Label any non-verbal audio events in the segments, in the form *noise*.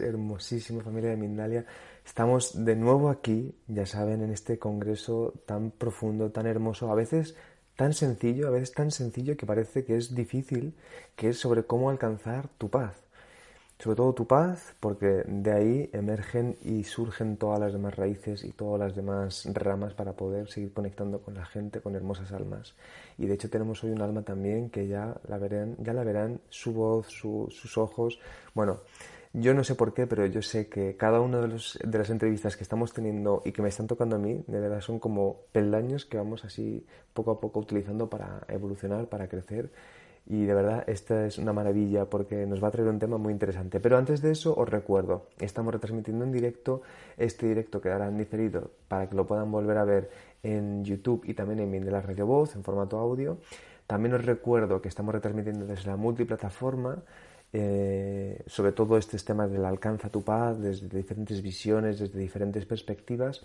hermosísima familia de Mindalia. Estamos de nuevo aquí, ya saben, en este congreso tan profundo, tan hermoso, a veces tan sencillo, a veces tan sencillo que parece que es difícil, que es sobre cómo alcanzar tu paz. Sobre todo tu paz, porque de ahí emergen y surgen todas las demás raíces y todas las demás ramas para poder seguir conectando con la gente, con hermosas almas. Y de hecho tenemos hoy un alma también que ya la verán, ya la verán, su voz, sus ojos. Bueno, yo no sé por qué, pero yo sé que cada una de, de las entrevistas que estamos teniendo y que me están tocando a mí, de verdad son como peldaños que vamos así poco a poco utilizando para evolucionar, para crecer y de verdad, esta es una maravilla porque nos va a traer un tema muy interesante. Pero antes de eso, os recuerdo, estamos retransmitiendo en directo. Este directo quedará en diferido para que lo puedan volver a ver en YouTube y también en de la Radio Voz en formato audio. También os recuerdo que estamos retransmitiendo desde la multiplataforma. Eh, sobre todo estos temas del alcanza tu paz desde diferentes visiones, desde diferentes perspectivas.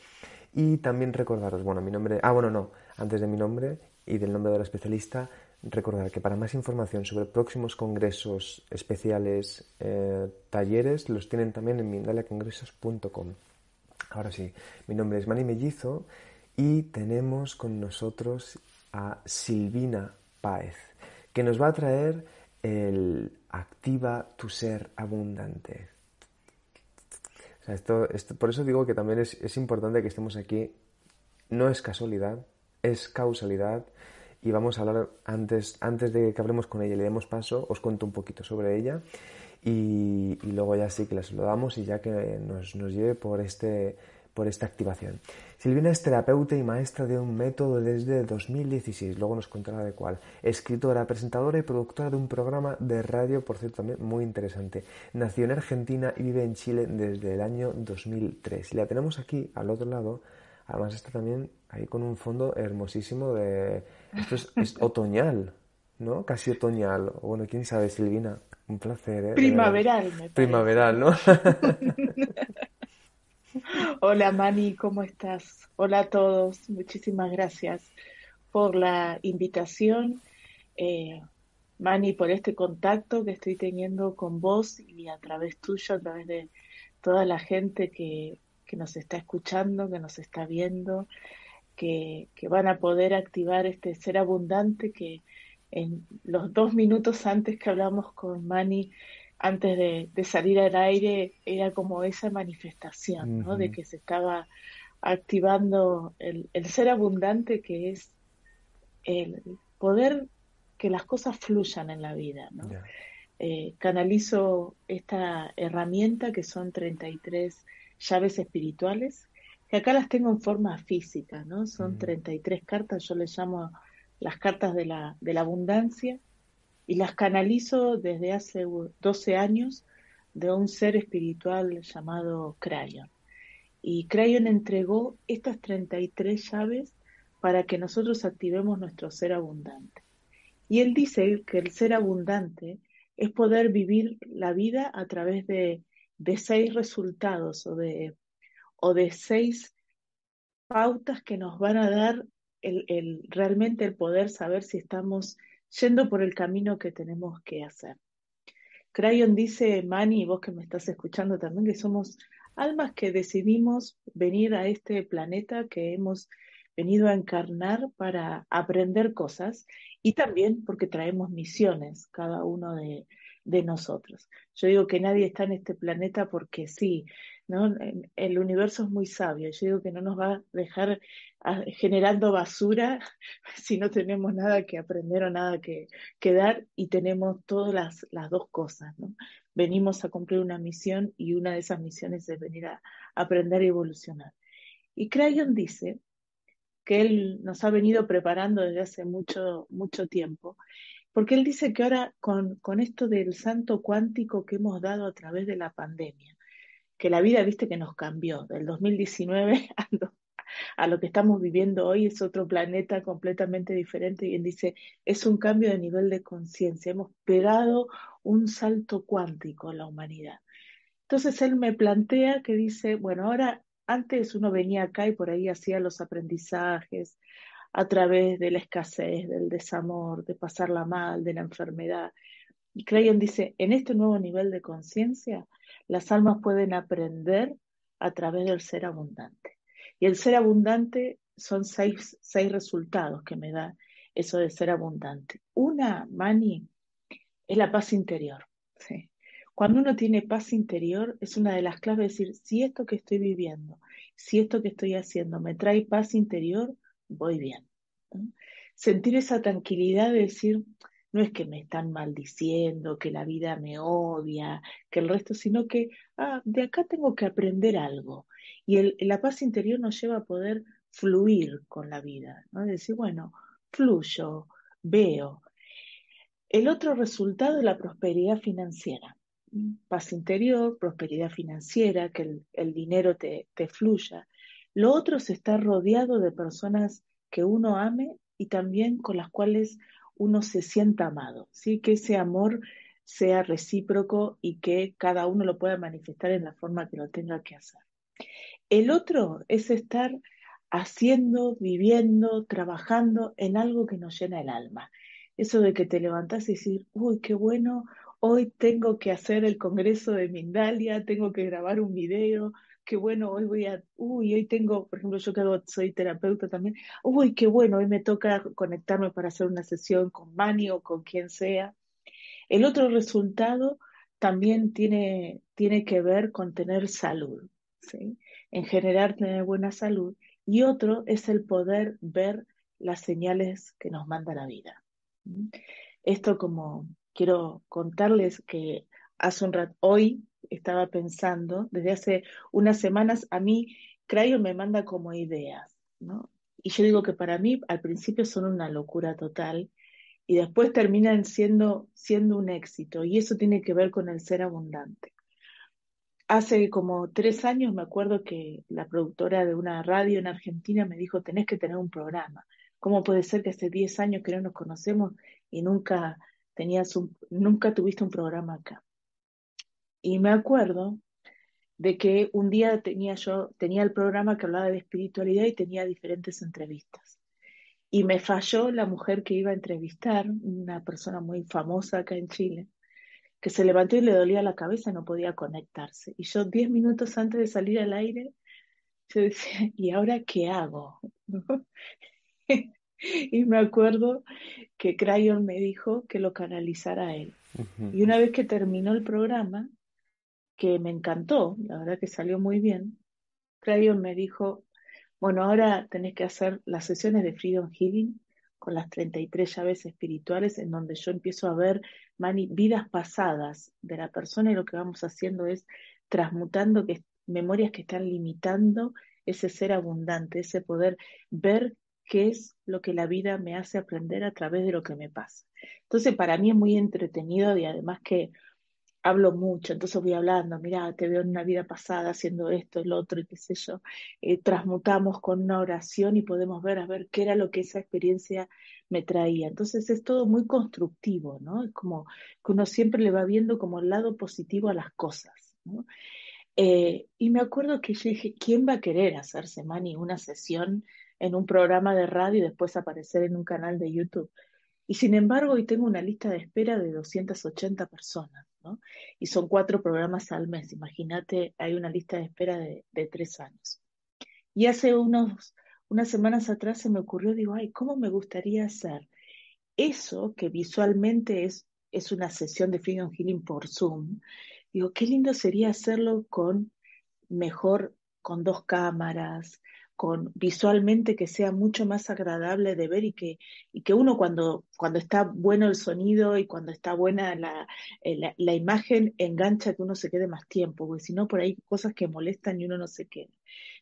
Y también recordaros, bueno, mi nombre, ah, bueno, no, antes de mi nombre y del nombre de la especialista, Recordar que para más información sobre próximos congresos especiales, eh, talleres, los tienen también en mindaliacongresos.com. Ahora sí, mi nombre es Mani Mellizo y tenemos con nosotros a Silvina Páez, que nos va a traer el Activa tu ser abundante. esto, por eso digo que también es, es importante que estemos aquí. No es casualidad, es causalidad y vamos a hablar antes, antes de que hablemos con ella y le demos paso, os cuento un poquito sobre ella y, luego ya sí que la saludamos y ya que nos, nos lleve por, este, por esta activación. Silvina es terapeuta y maestra de un método desde 2016, luego nos contará de cuál. Escritora, presentadora y productora de un programa de radio, por cierto, también muy interesante. Nació en Argentina y vive en Chile desde el año 2003. Y la tenemos aquí, al otro lado, además está también ahí con un fondo hermosísimo de esto es, *laughs* otoñal, ¿no? Casi otoñal. Bueno, quién sabe, Silvina. Un placer, ¿eh? Primaveral, me Primaveral, ¿no? *laughs* Hola, Mani, ¿cómo estás? Hola a todos. Muchísimas gracias por la invitación. Eh, Mani, por este contacto que estoy teniendo con vos y a través tuyo, a través de toda la gente que, que nos está escuchando, que nos está viendo que, van a poder activar este ser abundante que en los dos minutos antes que hablamos con Mani, antes de, salir al aire, era como esa manifestación, ¿no? De que se estaba activando el, ser abundante que es el poder que las cosas fluyan en la vida, ¿no? Eh, canalizo esta herramienta que son 33 llaves espirituales acá las tengo en forma física, ¿no? Son 33 cartas, yo les llamo las cartas de la, de la abundancia, y las canalizo desde hace 12 años de un ser espiritual llamado Crayon. Y Crayon entregó estas 33 llaves para que nosotros activemos nuestro ser abundante. Y él dice que el ser abundante es poder vivir la vida a través de, de seis resultados o de o de seis pautas que nos van a dar el, realmente el poder saber si estamos yendo por el camino que tenemos que hacer. Crayon dice, Manny, vos que me estás escuchando también, que somos almas que decidimos venir a este planeta que hemos venido a encarnar para aprender cosas y también porque traemos misiones, cada uno de, de nosotros. Yo digo que nadie está en este planeta porque sí, El universo es muy sabio. Yo digo que no nos va a dejar ah, generando basura *laughs* si no tenemos nada que aprender o nada que, dar y tenemos todas las, las dos cosas, ¿no? Venimos a cumplir una misión y una de esas misiones es venir a, aprender y evolucionar. Y Crayon dice que él nos ha venido preparando desde hace mucho, mucho tiempo porque él dice que ahora con, con, esto del santo cuántico que hemos dado a través de la pandemia, que la vida, viste, que nos cambió del 2019 *laughs* a lo, que estamos viviendo hoy, es otro planeta completamente diferente. Y él dice, es un cambio de nivel de conciencia, hemos pegado un salto cuántico en la humanidad. Entonces él me plantea que dice, bueno, ahora antes uno venía acá y por ahí hacía los aprendizajes a través de la escasez, del desamor, de pasarla mal, de la enfermedad. Y Crayon dice, en este nuevo nivel de conciencia, las almas pueden aprender a través del ser abundante. Y el ser abundante son seis, seis resultados que me da eso de ser abundante. Una, Mani, es la paz interior. Cuando uno tiene paz interior, es una de las claves de decir, si esto que estoy viviendo, si esto que estoy haciendo me trae paz interior, voy bien. Sentir esa tranquilidad de decir, no es que me están maldiciendo, que la vida me odia, que el resto, sino que ah, de acá tengo que aprender algo. Y el, la paz interior nos lleva a poder fluir con la vida, ¿no? Decir, bueno, fluyo, veo. El otro resultado es la prosperidad financiera. Paz interior, prosperidad financiera, que el, el dinero te, te fluya. Lo otro es estar rodeado de personas que uno ame y también con las cuales uno se sienta amado, ¿sí? que ese amor sea recíproco y que cada uno lo pueda manifestar en la forma que lo tenga que hacer. El otro es estar haciendo, viviendo, trabajando en algo que nos llena el alma. Eso de que te levantás y decir, uy, qué bueno, hoy tengo que hacer el congreso de Mindalia, tengo que grabar un video, qué bueno, hoy voy a, uy, hoy tengo, por ejemplo, yo que soy terapeuta también, uy, qué bueno, hoy me toca conectarme para hacer una sesión con Mani o con quien sea. El otro resultado también tiene, tiene que ver con tener salud, ¿sí? En general, tener buena salud. Y otro es el poder ver las señales que nos manda la vida. Esto como quiero contarles que hace un rato, hoy estaba pensando, desde hace unas semanas, a mí Crayon me manda como ideas, ¿no? Y yo digo que para mí al principio son una locura total y después terminan siendo, siendo un éxito y eso tiene que ver con el ser abundante. Hace como tres años me acuerdo que la productora de una radio en Argentina me dijo, tenés que tener un programa. ¿Cómo puede ser que hace diez años que no nos conocemos y nunca, tenías un, nunca tuviste un programa acá? Y me acuerdo de que un día tenía yo, tenía el programa que hablaba de espiritualidad y tenía diferentes entrevistas. Y me falló la mujer que iba a entrevistar, una persona muy famosa acá en Chile, que se levantó y le dolía la cabeza y no podía conectarse. Y yo diez minutos antes de salir al aire, yo decía, *laughs* ¿y ahora qué hago? *laughs* y me acuerdo que Crayon me dijo que lo canalizara a él. Y una vez que terminó el programa, que me encantó, la verdad que salió muy bien, Crayon me dijo, bueno, ahora tenés que hacer las sesiones de Freedom Healing con las 33 llaves espirituales en donde yo empiezo a ver vidas pasadas de la persona y lo que vamos haciendo es transmutando que, memorias que están limitando ese ser abundante, ese poder ver qué es lo que la vida me hace aprender a través de lo que me pasa. Entonces, para mí es muy entretenido y además que hablo mucho, entonces voy hablando, mira, te veo en una vida pasada haciendo esto, el otro, y qué sé yo. Eh, transmutamos con una oración y podemos ver a ver qué era lo que esa experiencia me traía. Entonces es todo muy constructivo, ¿no? Es como que uno siempre le va viendo como el lado positivo a las cosas. Eh, y me acuerdo que yo dije, ¿quién va a querer hacerse, Mani, una sesión en un programa de radio y después aparecer en un canal de YouTube? Y sin embargo, hoy tengo una lista de espera de 280 personas, Y son cuatro programas al mes. Imagínate, hay una lista de espera de, tres años. Y hace unos, unas semanas atrás se me ocurrió, digo, ay, ¿cómo me gustaría hacer eso que visualmente es, es una sesión de Freedom Healing por Zoom? Digo, qué lindo sería hacerlo con mejor, con dos cámaras, con visualmente que sea mucho más agradable de ver y que, y que uno cuando, cuando está bueno el sonido y cuando está buena la, eh, la, imagen engancha que uno se quede más tiempo, porque si no por ahí cosas que molestan y uno no se queda.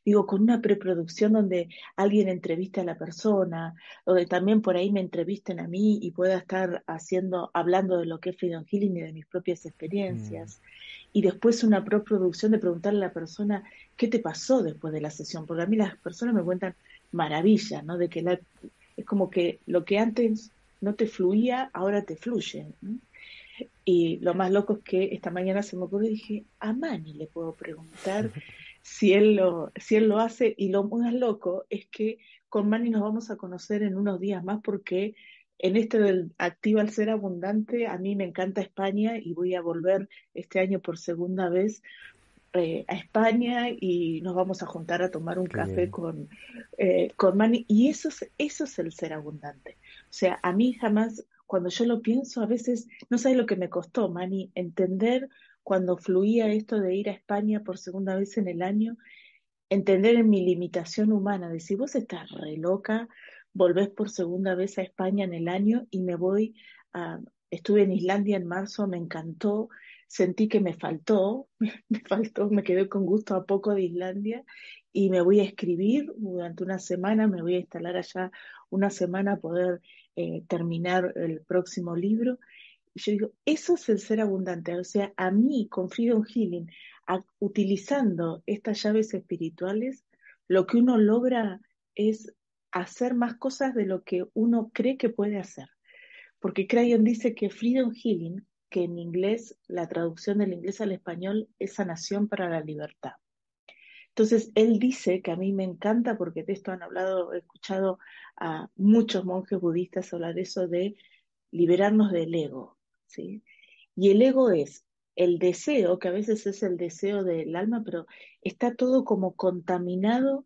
Digo, con una preproducción donde alguien entrevista a la persona, donde también por ahí me entrevisten a mí y pueda estar haciendo, hablando de lo que es Freedom Healing y de mis propias experiencias. Mm y después una producción de preguntarle a la persona qué te pasó después de la sesión, porque a mí las personas me cuentan maravillas, ¿no? De que la, es como que lo que antes no te fluía, ahora te fluye. Y lo más loco es que esta mañana se me ocurrió y dije, a Mani le puedo preguntar *laughs* si él lo, si él lo hace, y lo más loco es que con Mani nos vamos a conocer en unos días más porque en este del Activa al Ser Abundante, a mí me encanta España y voy a volver este año por segunda vez eh, a España y nos vamos a juntar a tomar un café con, eh, con Mani. Y eso es, eso es el ser abundante. O sea, a mí jamás, cuando yo lo pienso, a veces, no sabes lo que me costó, Mani, entender cuando fluía esto de ir a España por segunda vez en el año, entender en mi limitación humana, decir, vos estás re loca, volvés por segunda vez a España en el año y me voy a, estuve en Islandia en marzo, me encantó, sentí que me faltó, *laughs* me faltó, me quedé con gusto a poco de Islandia y me voy a escribir durante una semana, me voy a instalar allá una semana a poder eh, terminar el próximo libro. Y yo digo, eso es el ser abundante, o sea, a mí con Freedom Healing, utilizando estas llaves espirituales, lo que uno logra es hacer más cosas de lo que uno cree que puede hacer. Porque Crayon dice que Freedom Healing, que en inglés, la traducción del inglés al español es sanación para la libertad. Entonces, él dice que a mí me encanta porque de esto han hablado, he escuchado a muchos monjes budistas hablar eso de liberarnos del ego, ¿sí? Y el ego es el deseo, que a veces es el deseo del alma, pero está todo como contaminado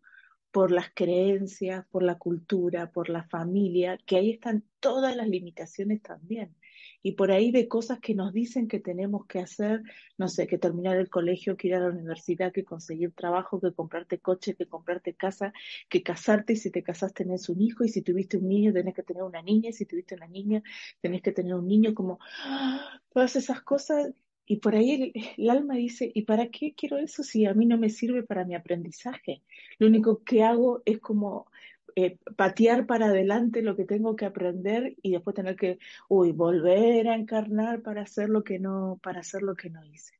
por las creencias, por la cultura, por la familia, que ahí están todas las limitaciones también. Y por ahí de cosas que nos dicen que tenemos que hacer, no sé, que terminar el colegio, que ir a la universidad, que conseguir trabajo, que comprarte coche, que comprarte casa, que casarte y si te casas tenés un hijo y si tuviste un niño tenés que tener una niña y si tuviste una niña tenés que tener un niño, como ¡ah! todas esas cosas y por ahí el, alma dice, ¿y para qué quiero eso si a mí no me sirve para mi aprendizaje? Lo único que hago es como eh, patear para adelante lo que tengo que aprender y después tener que, uy, volver a encarnar para hacer lo que no, para hacer lo que no hice.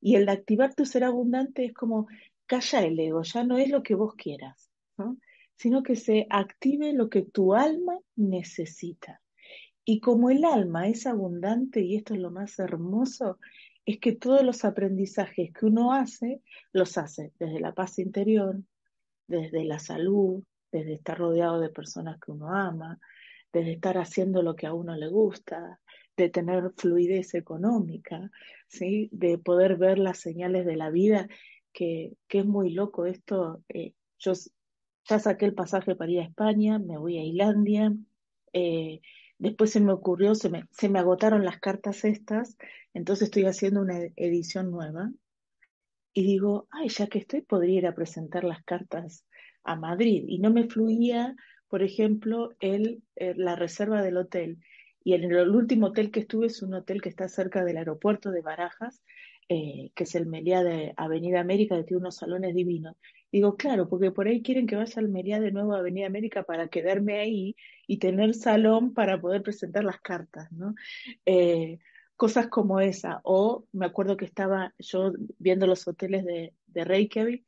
Y el de activar tu ser abundante es como, calla el ego, ya no es lo que vos quieras, sino que se active lo que tu alma necesita. Y como el alma es abundante, y esto es lo más hermoso, es que todos los aprendizajes que uno hace, los hace desde la paz interior, desde la salud, desde estar rodeado de personas que uno ama, desde estar haciendo lo que a uno le gusta, de tener fluidez económica, ¿sí? de poder ver las señales de la vida, que, que es muy loco esto. Eh, yo ya saqué el pasaje para ir a España, me voy a Islandia, eh, Después se me ocurrió, se me, se me agotaron las cartas estas, entonces estoy haciendo una edición nueva. Y digo, ay, ya que estoy, podría ir a presentar las cartas a Madrid. Y no me fluía, por ejemplo, el, eh, la reserva del hotel. Y en el, último hotel que estuve es un hotel que está cerca del aeropuerto de Barajas, eh, que es el Meliá de Avenida América, que tiene unos salones divinos. Digo, claro, porque por ahí quieren que vaya al Meliá de nuevo a Avenida América para quedarme ahí y tener salón para poder presentar las cartas, ¿no? Eh, cosas como esa. O me acuerdo que estaba yo viendo los hoteles de, de Reykjavik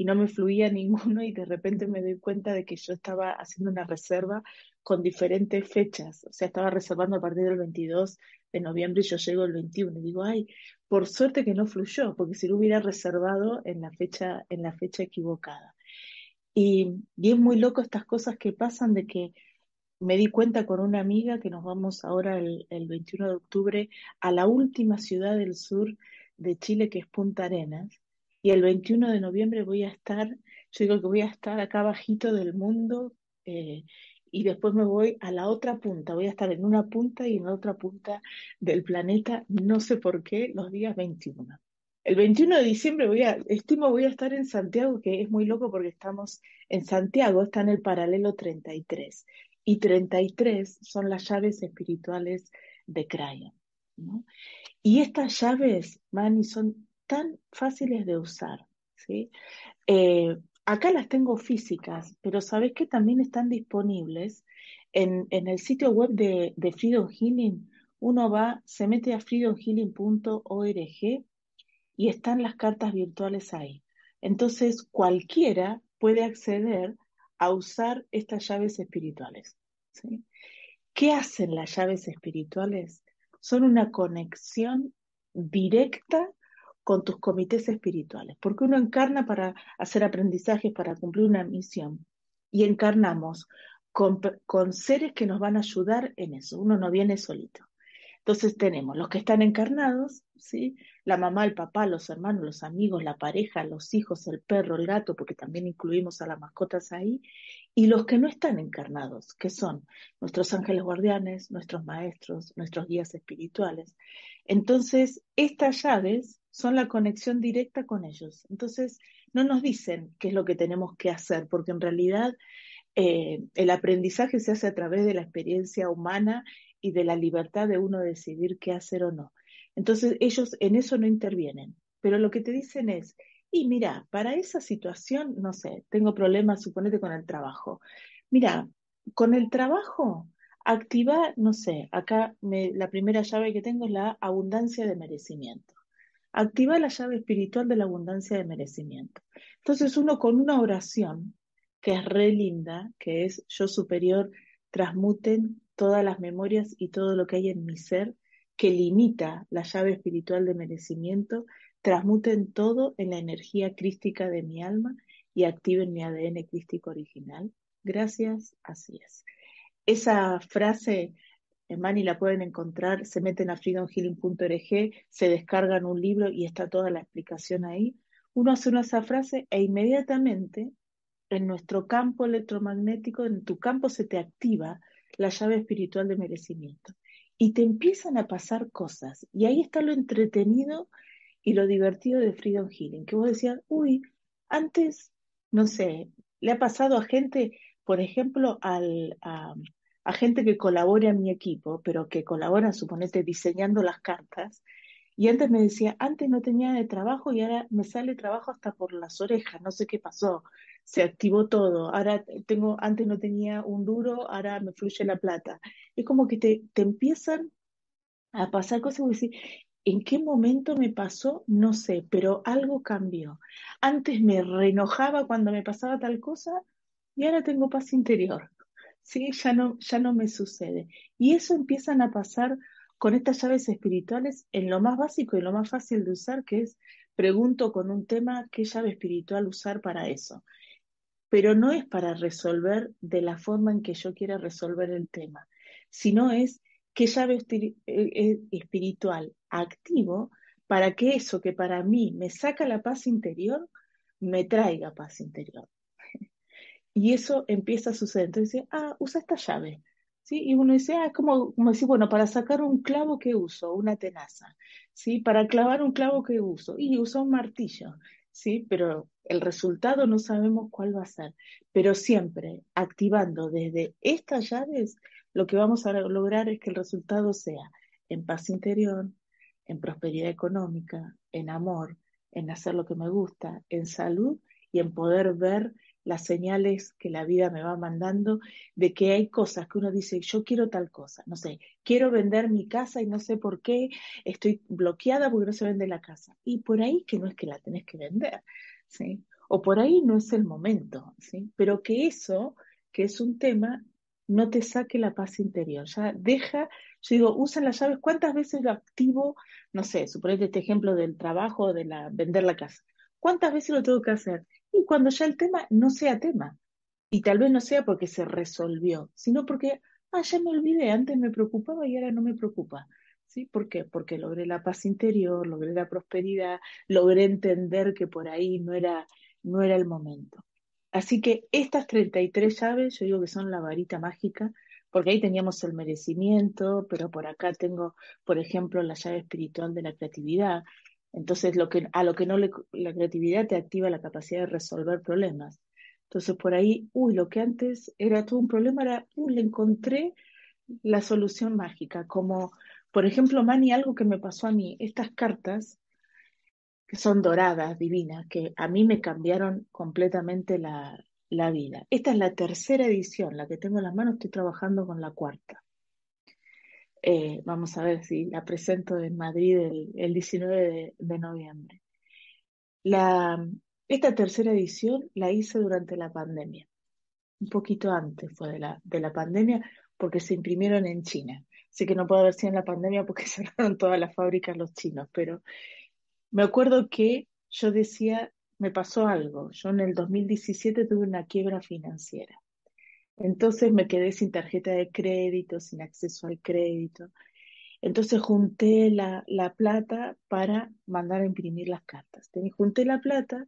y no me fluía *laughs* ninguno y de repente me doy cuenta de que yo estaba haciendo una reserva con diferentes fechas, o sea, estaba reservando a partir del 22 de noviembre y yo llego el 21 y digo, ay, por suerte que no fluyó, porque si lo hubiera reservado en la fecha, en la fecha equivocada. Y, y es muy loco estas cosas que pasan de que me di cuenta con una amiga que nos vamos ahora el, el 21 de octubre a la última ciudad del sur de Chile, que es Punta Arenas, y el 21 de noviembre voy a estar, yo digo que voy a estar acá bajito del mundo, eh, y después me voy a la otra punta, voy a estar en una punta y en la otra punta del planeta, no sé por qué, los días 21. El 21 de diciembre voy a, estimo voy a estar en Santiago, que es muy loco porque estamos en Santiago, está en el paralelo 33. Y 33 son las llaves espirituales de Crayon. Y estas llaves, Manny, son tan fáciles de usar. ¿sí? Eh, Acá las tengo físicas, pero sabes que también están disponibles en, el sitio web de, Freedom Healing. Uno va, se mete a freedomhealing.org y están las cartas virtuales ahí. Entonces cualquiera puede acceder a usar estas llaves espirituales. ¿Qué hacen las llaves espirituales? Son una conexión directa con tus comités espirituales, porque uno encarna para hacer aprendizajes, para cumplir una misión, y encarnamos con, seres que nos van a ayudar en eso. Uno no viene solito. Entonces tenemos los que están encarnados, ¿sí? La mamá, el papá, los hermanos, los amigos, la pareja, los hijos, el perro, el gato, porque también incluimos a las mascotas ahí, y los que no están encarnados, que son nuestros ángeles guardianes, nuestros maestros, nuestros guías espirituales. Entonces, estas llaves son la conexión directa con ellos. Entonces, no nos dicen qué es lo que tenemos que hacer, porque en realidad eh, el aprendizaje se hace a través de la experiencia humana y de la libertad de uno decidir qué hacer o no. Entonces ellos en eso no intervienen, pero lo que te dicen es, y mira, para esa situación, no sé, tengo problemas, suponete con el trabajo. Mira, con el trabajo, activa, no sé, acá la primera llave que tengo es la abundancia de merecimiento. Activa la llave espiritual de la abundancia de merecimiento. Entonces uno con una oración que es re linda, que es yo superior, transmuten todas las memorias y todo lo que hay en mi ser que limita la llave espiritual de merecimiento, transmuten todo en la energía crística de mi alma y activen mi ADN crístico original. Gracias, así es. Esa frase, en Mani la pueden encontrar, se meten a freedomhealing.org, se descargan un libro y está toda la explicación ahí. Uno hace una esa frase e inmediatamente en nuestro campo electromagnético, en tu campo se te activa la llave espiritual de merecimiento. Y te empiezan a pasar cosas. Y ahí está lo entretenido y lo divertido de Freedom Healing, que vos decías, uy, antes, no sé, le ha pasado a gente, por ejemplo, al, a gente que colabora en mi equipo, pero que colabora, suponete, diseñando las cartas, y antes me decía, antes no tenía de trabajo y ahora me sale trabajo hasta por las orejas, no sé qué pasó se activó todo. Ahora tengo, antes no tenía un duro, ahora me fluye la plata. Es como que te, te empiezan a pasar cosas y decir, ¿en qué momento me pasó? No sé, pero algo cambió. Antes me reenojaba cuando me pasaba tal cosa y ahora tengo paz interior. ¿Sí? Ya no, ya no me sucede. Y eso empiezan a pasar con estas llaves espirituales en lo más básico y lo más fácil de usar, que es pregunto con un tema qué llave espiritual usar para eso pero no es para resolver de la forma en que yo quiera resolver el tema, sino es qué llave eh, eh, espiritual activo para que eso que para mí me saca la paz interior, me traiga paz interior. Y eso empieza a suceder. Entonces dice, ah, usa esta llave. ¿Sí? Y uno dice, ah, es como, como decir, bueno, para sacar un clavo que uso, una tenaza. ¿Sí? Para clavar un clavo que uso, y uso un martillo. ¿sí? Pero el resultado no sabemos cuál va a ser. Pero siempre activando desde estas llaves, lo que vamos a lograr es que el resultado sea en paz interior, en prosperidad económica, en amor, en hacer lo que me gusta, en salud y en poder ver las señales que la vida me va mandando de que hay cosas que uno dice, yo quiero tal cosa, no sé, quiero vender mi casa y no sé por qué, estoy bloqueada porque no se vende la casa. Y por ahí que no es que la tenés que vender, ¿sí? O por ahí no es el momento, ¿sí? Pero que eso, que es un tema, no te saque la paz interior. Ya deja, yo digo, usa las llaves, ¿cuántas veces lo activo? No sé, suponete este ejemplo del trabajo, de la vender la casa. ¿Cuántas veces lo tengo que hacer? Y cuando ya el tema no sea tema, y tal vez no sea porque se resolvió, sino porque, ah, ya me olvidé, antes me preocupaba y ahora no me preocupa. ¿Sí? ¿Por qué? Porque logré la paz interior, logré la prosperidad, logré entender que por ahí no era, no era el momento. Así que estas 33 llaves, yo digo que son la varita mágica, porque ahí teníamos el merecimiento, pero por acá tengo, por ejemplo, la llave espiritual de la creatividad, entonces, lo que, a lo que no le, la creatividad te activa la capacidad de resolver problemas. Entonces, por ahí, uy, lo que antes era todo un problema, era, uy, le encontré la solución mágica. Como, por ejemplo, Mani, algo que me pasó a mí, estas cartas, que son doradas, divinas, que a mí me cambiaron completamente la, la vida. Esta es la tercera edición, la que tengo en las manos, estoy trabajando con la cuarta. Eh, vamos a ver si la presento en Madrid el, 19 de, noviembre. Esta tercera edición la hice durante la pandemia, un poquito antes fue de la, de la pandemia, porque se imprimieron en China. Así que no puedo haber sido en la pandemia porque *laughs* cerraron todas las fábricas los chinos, pero me acuerdo que yo decía, me pasó algo. Yo en el 2017 tuve una quiebra financiera. Entonces me quedé sin tarjeta de crédito, sin acceso al crédito. Entonces junté la, la plata para mandar a imprimir las cartas. Junté la plata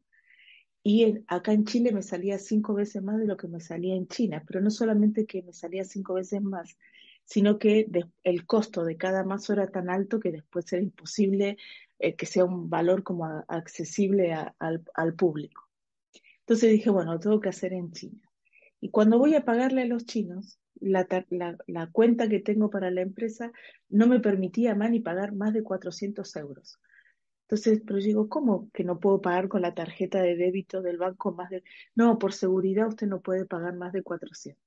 y acá en Chile me salía cinco veces más de lo que me salía en China, pero no solamente que me salía cinco veces más, sino que el costo de cada mazo era tan alto que después era imposible eh, que sea un valor como accesible al, al público. Entonces dije, bueno, lo tengo que hacer en China. Y cuando voy a pagarle a los chinos, la, la, cuenta que tengo para la empresa no me permitía más pagar más de 400 euros. Entonces, pero digo, ¿cómo que no puedo pagar con la tarjeta de débito del banco más de... No, por seguridad usted no puede pagar más de 400.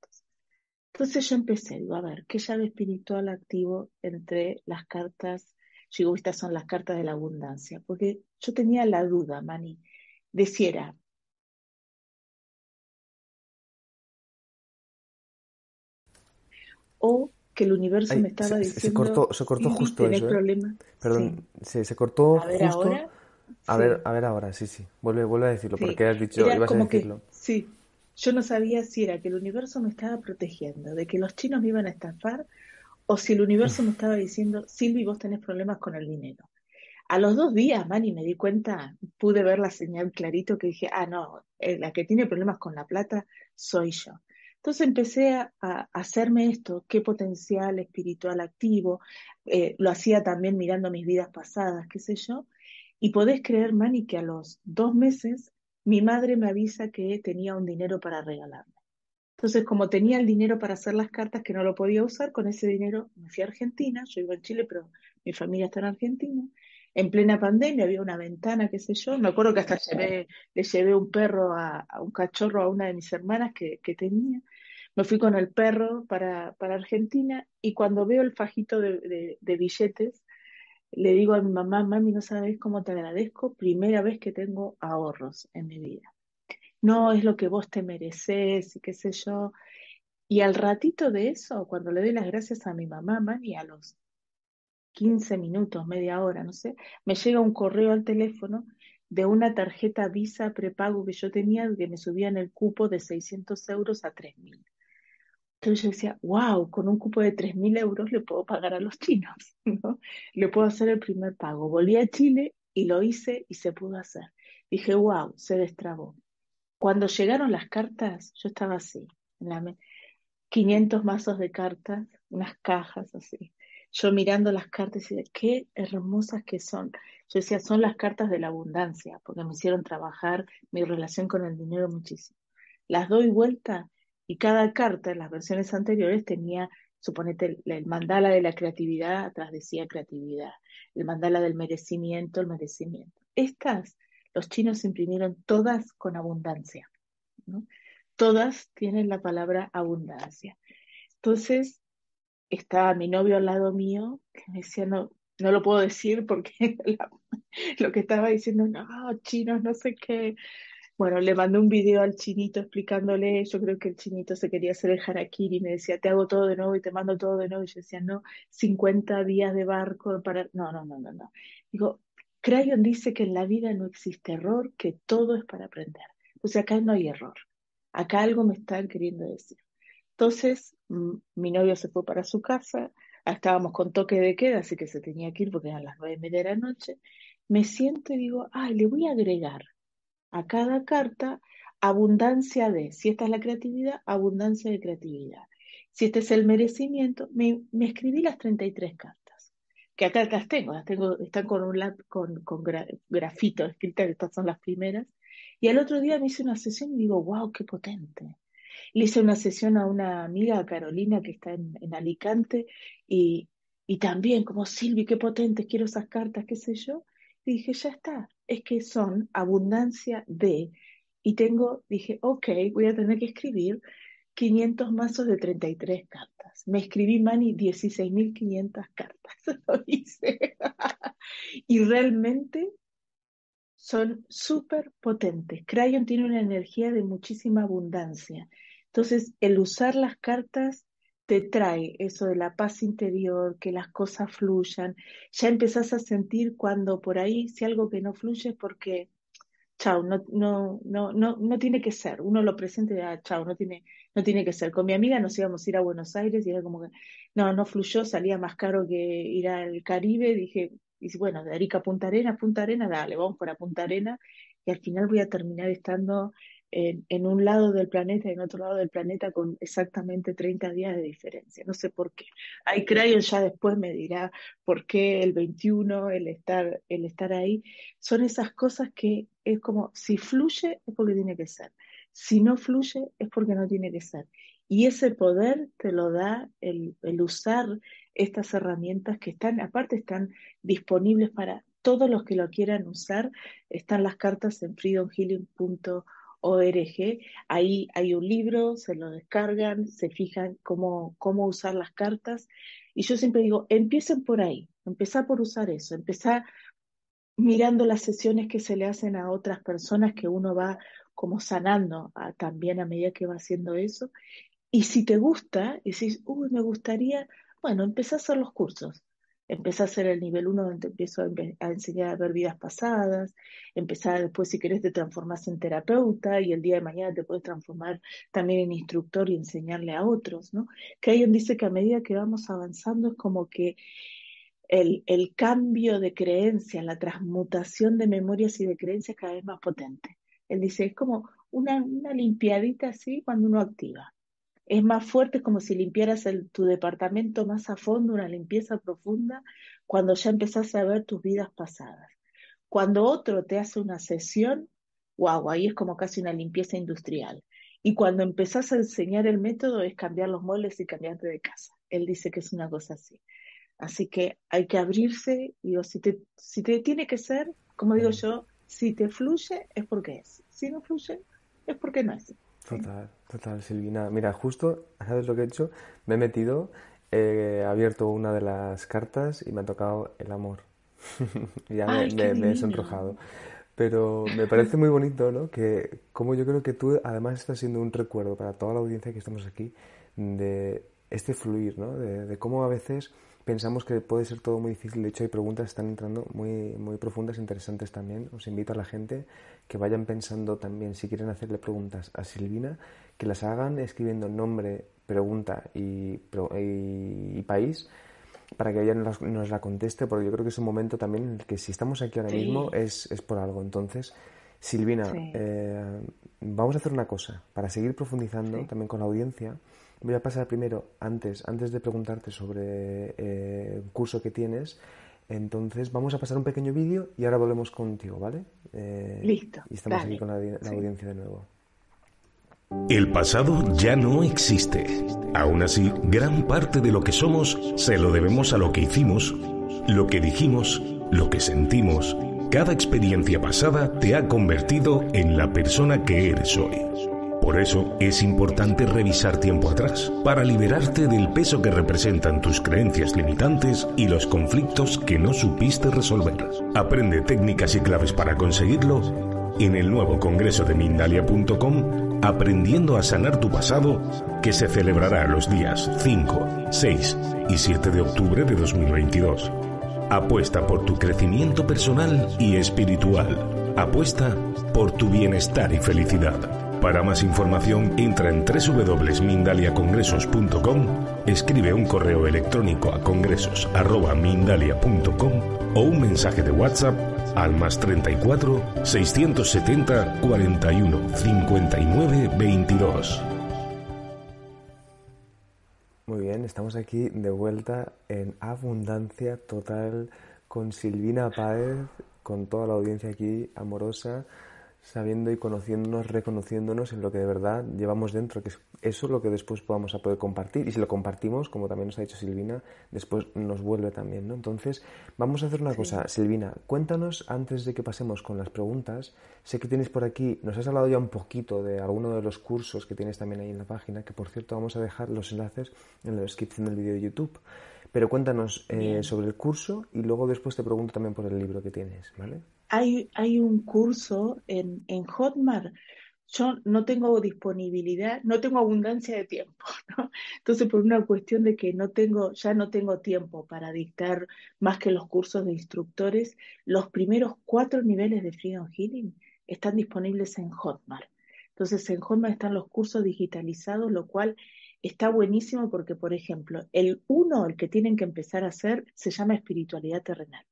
Entonces yo empecé, digo, a ver, ¿qué llave espiritual activo entre las cartas? Digo, estas son las cartas de la abundancia, porque yo tenía la duda, Mani, de si era o que el universo me estaba diciendo. Se cortó, se cortó justo eso. ¿eh? Perdón, se cortó a ver, justo. Ahora, a ver, a ver ahora, sí, sí. Vuelve, vuelve a decirlo, porque has dicho, ibas a decirlo. sí, yo no sabía si era que el universo me estaba protegiendo, de que los chinos me iban a estafar, o si el universo me estaba diciendo, Silvi, vos tenés problemas con el dinero. A los dos días, Mani, me di cuenta, pude ver la señal clarito que dije, ah, no, eh, la que tiene problemas con la plata soy yo. Entonces empecé a, hacerme esto, qué potencial espiritual activo, eh, lo hacía también mirando mis vidas pasadas, qué sé yo, y podés creer, Mani, que a los dos meses mi madre me avisa que tenía un dinero para regalarme. Entonces, como tenía el dinero para hacer las cartas que no lo podía usar, con ese dinero me fui a Argentina, yo iba en Chile, pero mi familia está en Argentina, en plena pandemia, había una ventana, qué sé yo. Me acuerdo que hasta le llevé un perro a, un cachorro a una de mis hermanas que, tenía. Me fui con el perro para, para, Argentina y cuando veo el fajito de, billetes, le digo a mi mamá, mami, no sabes cómo te agradezco, primera vez que tengo ahorros en mi vida. No es lo que vos te mereces y qué sé yo. Y al ratito de eso, cuando le doy las gracias a mi mamá, mami, a los 15 minutos, media hora, no sé, me llega un correo al teléfono de una tarjeta Visa prepago que yo tenía que me subían el cupo de 600 euros a 3.000. Entonces yo decía, wow, con un cupo de 3.000 euros le puedo pagar a los chinos, *laughs* ¿no? Le puedo hacer el primer pago. Volví a Chile y lo hice y se pudo hacer. Dije, wow, se destrabó. Cuando llegaron las cartas, yo estaba así, en la 500 mazos de cartas, unas cajas así yo mirando las cartas y de qué hermosas que son. Yo decía, son las cartas de la abundancia, porque me hicieron trabajar mi relación con el dinero muchísimo. Las doy vuelta y cada carta en las versiones anteriores tenía, suponete, el, mandala de la creatividad, atrás decía creatividad, el mandala del merecimiento, el merecimiento. Estas, los chinos imprimieron todas con abundancia, ¿no? Todas tienen la palabra abundancia. Entonces, estaba mi novio al lado mío, que me decía, no, no lo puedo decir porque *laughs* lo que estaba diciendo, no, chinos, no sé qué. Bueno, le mandé un video al chinito explicándole, yo creo que el chinito se quería hacer el harakiri y me decía, te hago todo de nuevo y te mando todo de nuevo. Y yo decía, no, 50 días de barco para... No, no, no, no, no. Digo, Crayon dice que en la vida no existe error, que todo es para aprender. O sea, acá no hay error. Acá algo me están queriendo decir. Entonces, mi novio se fue para su casa, estábamos con toque de queda, así que se tenía que ir porque eran las nueve y media de la noche. Me siento y digo, ay, le voy a agregar a cada carta abundancia de, si esta es la creatividad, abundancia de creatividad. Si este es el merecimiento, me, escribí las 33 cartas, que acá las tengo, las tengo, están con un con, con grafito escritas, estas son las primeras. Y al otro día me hice una sesión y digo, wow, qué potente. Le hice una sesión a una amiga, Carolina, que está en, Alicante, y, y, también como Silvi, qué potentes, quiero esas cartas, qué sé yo. Dije, ya está, es que son abundancia de, y tengo, dije, ok, voy a tener que escribir 500 mazos de 33 cartas. Me escribí, Mani, 16.500 cartas, *laughs* lo hice. *laughs* y realmente son súper potentes. Crayon tiene una energía de muchísima abundancia. Entonces, el usar las cartas te trae eso de la paz interior, que las cosas fluyan. Ya empezás a sentir cuando por ahí, si algo que no fluye es porque chao, no, no, no, no, no tiene que ser. Uno lo presente, ah, chao, no tiene, no tiene que ser. Con mi amiga nos íbamos a ir a Buenos Aires y era como que, no, no fluyó, salía más caro que ir al Caribe. Dije, y bueno, de Arica a Punta Arena, Punta Arena, dale, vamos para Punta Arena. Y al final voy a terminar estando en, un lado del planeta y en otro lado del planeta con exactamente 30 días de diferencia. No sé por qué. Ahí Crayon ya después me dirá por qué el 21, el estar, el estar ahí. Son esas cosas que es como, si fluye es porque tiene que ser. Si no fluye es porque no tiene que ser. Y ese poder te lo da el, el usar estas herramientas que están, aparte están disponibles para todos los que lo quieran usar. Están las cartas en freedomhealing.org ORG, ahí hay un libro, se lo descargan, se fijan cómo, cómo usar las cartas. Y yo siempre digo, empiecen por ahí, empezar por usar eso, empezar mirando las sesiones que se le hacen a otras personas que uno va como sanando también a medida que va haciendo eso. Y si te gusta, decís, uy, me gustaría, bueno, empezar a hacer los cursos. Empecé a hacer el nivel 1 donde empiezo a, enseñar a ver vidas pasadas, empezar después si querés te transformas en terapeuta y el día de mañana te puedes transformar también en instructor y enseñarle a otros, ¿no? Alguien dice que a medida que vamos avanzando es como que el, el cambio de creencias, la transmutación de memorias y de creencias cada vez más potente. Él dice, es como una, una limpiadita así cuando uno activa es más fuerte, como si limpiaras tu departamento más a fondo, una limpieza profunda, cuando ya empezás a ver tus vidas pasadas. Cuando otro te hace una sesión, wow, ahí es como casi una limpieza industrial. Y cuando empezás a enseñar el método es cambiar los muebles y cambiarte de casa. Él dice que es una cosa así. Así que hay que abrirse, digo, si te, si te tiene que ser, como digo yo, si te fluye es porque es. Si no fluye es porque no es. Total, total, Silvina. Mira, justo, ¿sabes lo que he hecho? Me he metido, he abierto una de las cartas y me ha tocado el amor. *laughs* ya me, he sonrojado. Pero me parece muy bonito, ¿no? Que como yo creo que tú además estás siendo un recuerdo para toda la audiencia que estamos aquí de este fluir, ¿no? De, de cómo a veces pensamos que puede ser todo muy difícil. De hecho, hay preguntas que están entrando muy, muy profundas, interesantes también. Os invito a la gente que vayan pensando también, si quieren hacerle preguntas a Silvina, que las hagan escribiendo nombre, pregunta y, y, país para que ella nos, la conteste, porque yo creo que es un momento también en el que si estamos aquí ahora mismo es, es, por algo. Entonces, Silvina, eh, vamos a hacer una cosa para seguir profundizando también con la audiencia. Voy a pasar primero, antes, antes de preguntarte sobre eh, el curso que tienes, entonces vamos a pasar un pequeño vídeo y ahora volvemos contigo, ¿vale? Eh, Listo. Y estamos aquí con la, audiencia de nuevo. El pasado ya no existe. Aún así, gran parte de lo que somos se lo debemos a lo que hicimos, lo que dijimos, lo que sentimos. Cada experiencia pasada te ha convertido en la persona que eres hoy. Por eso es importante revisar tiempo atrás, para liberarte del peso que representan tus creencias limitantes y los conflictos que no supiste resolver. Aprende técnicas y claves para conseguirlo en el nuevo congreso de Mindalia.com, aprendiendo a sanar tu pasado, que se celebrará los días 5, 6 y 7 de octubre de 2022. Apuesta por tu crecimiento personal y espiritual. Apuesta por tu bienestar y felicidad. Para más información entra en www.mindaliacongresos.com, escribe un correo electrónico a congresos.mindalia.com o un mensaje de WhatsApp al más 34 670 41 59 22. Muy bien, estamos aquí de vuelta en Abundancia Total con Silvina Páez, con toda la audiencia aquí amorosa sabiendo y conociéndonos, reconociéndonos en lo que de verdad llevamos dentro, que es eso lo que después vamos a poder compartir. Y si lo compartimos, como también nos ha dicho Silvina, después nos vuelve también, ¿no? Entonces, vamos a hacer una cosa. Silvina, cuéntanos, antes de que pasemos con las preguntas, sé que tienes por aquí, nos has hablado ya un poquito de alguno de los cursos que tienes también ahí en la página, que por cierto vamos a dejar los enlaces en la descripción del vídeo de YouTube. Pero cuéntanos eh, sobre el curso y luego después te pregunto también por el libro que tienes, ¿vale? Hay, un curso en, en Hotmart. Yo no tengo disponibilidad, no tengo abundancia de tiempo, *laughs* ¿no? Entonces, por una cuestión de que no tengo, ya no tengo tiempo para dictar más que los cursos de instructores, los primeros cuatro niveles de Freedom Healing están disponibles en Hotmart. Entonces, en Hotmart están los cursos digitalizados, lo cual está buenísimo porque, por ejemplo, el uno, el que tienen que empezar a hacer, se llama espiritualidad terrenal.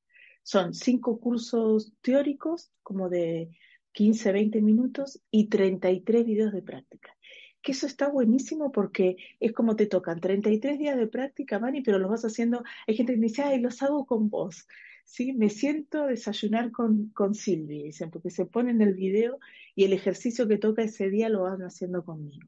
Son cinco cursos teóricos, como de 15, 20 minutos, y 33 videos de práctica. Que eso está buenísimo porque es como te tocan 33 días de práctica, Mani, pero los vas haciendo. Hay gente que me dice, ay, los hago con vos. ¿sí? Me siento a desayunar con, con Silvia, dicen, porque se ponen el video y el ejercicio que toca ese día lo van haciendo conmigo.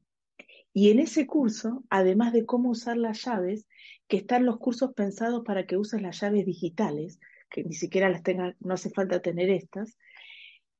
Y en ese curso, además de cómo usar las llaves, que están los cursos pensados para que uses las llaves digitales, que ni siquiera las tengas, no hace falta tener estas,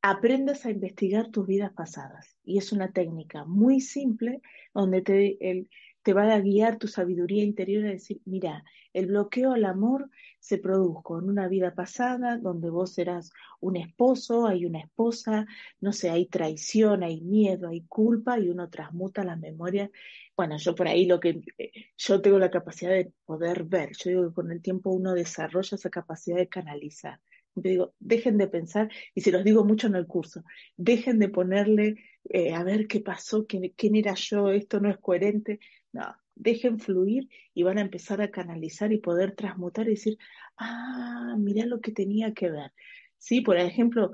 aprendas a investigar tus vidas pasadas. Y es una técnica muy simple donde te, te va a guiar tu sabiduría interior a decir, mira, el bloqueo al amor se produjo en una vida pasada donde vos eras un esposo, hay una esposa, no sé, hay traición, hay miedo, hay culpa y uno transmuta las memorias. Bueno, yo por ahí lo que eh, yo tengo la capacidad de poder ver, yo digo que con el tiempo uno desarrolla esa capacidad de canalizar. Yo digo, dejen de pensar, y se los digo mucho en el curso, dejen de ponerle eh, a ver qué pasó, quién, quién era yo, esto no es coherente, no, dejen fluir y van a empezar a canalizar y poder transmutar y decir, ah, mira lo que tenía que ver. Sí, por ejemplo,